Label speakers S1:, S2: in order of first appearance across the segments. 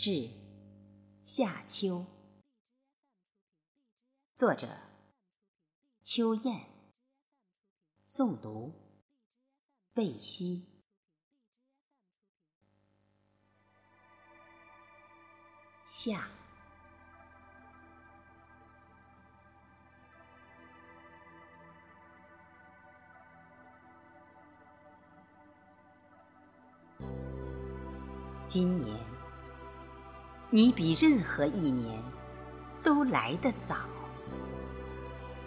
S1: 至夏秋，作者秋雁，诵读贝西。夏，今年你比任何一年都来得早，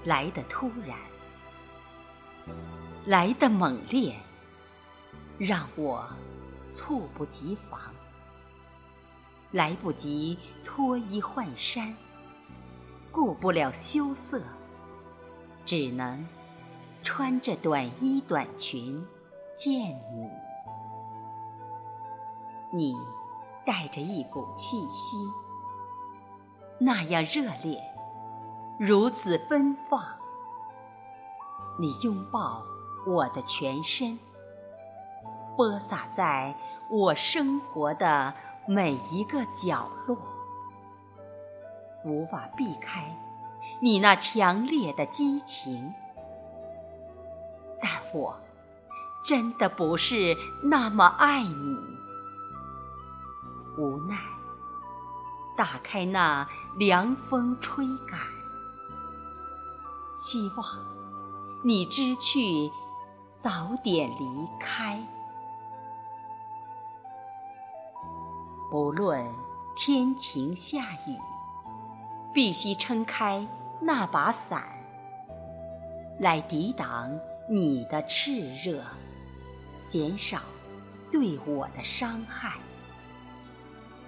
S1: 来得突然，来得猛烈，让我猝不及防。来不及脱衣换衫，顾不了羞涩，只能穿着短衣短裙见你。你带着一股气息，那样热烈，如此奔放。你拥抱我的全身，播撒在我生活的。每一个角落，无法避开你那强烈的激情，但我真的不是那么爱你。无奈，打开那凉风吹干，希望你知趣，早点离开。不论天晴下雨，必须撑开那把伞，来抵挡你的炽热，减少对我的伤害。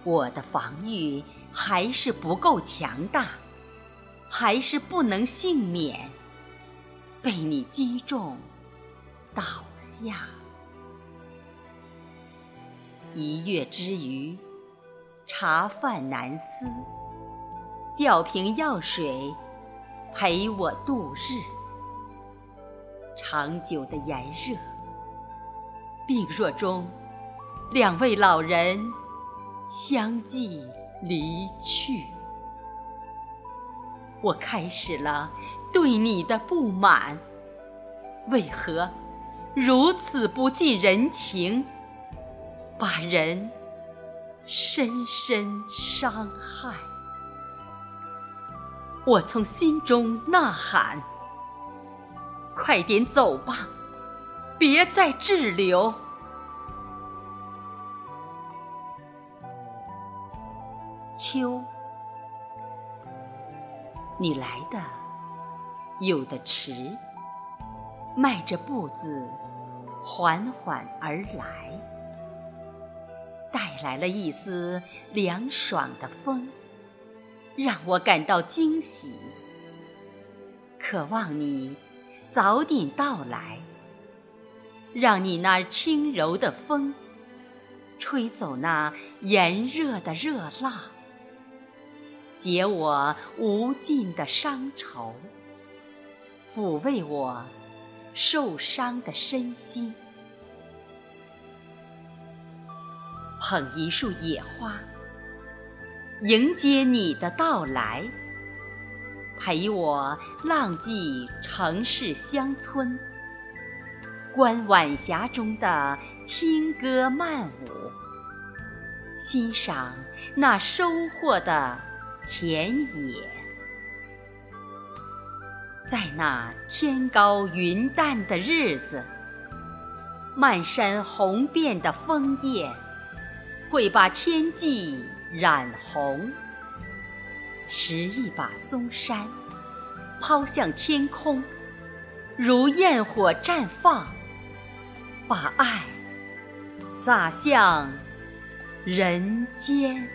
S1: 我的防御还是不够强大，还是不能幸免被你击中倒下。一月之余。茶饭难思，吊瓶药水陪我度日。长久的炎热，病弱中，两位老人相继离去。我开始了对你的不满，为何如此不近人情，把人？深深伤害，我从心中呐喊：快点走吧，别再滞留。秋，你来的有的迟，迈着步子缓缓而来。带来了一丝凉爽的风，让我感到惊喜。渴望你早点到来，让你那轻柔的风吹走那炎热的热浪，解我无尽的伤愁，抚慰我受伤的身心。捧一束野花，迎接你的到来，陪我浪迹城市乡村，观晚霞中的轻歌曼舞，欣赏那收获的田野，在那天高云淡的日子，漫山红遍的枫叶。会把天际染红，拾一把松山，抛向天空，如焰火绽放，把爱洒向人间。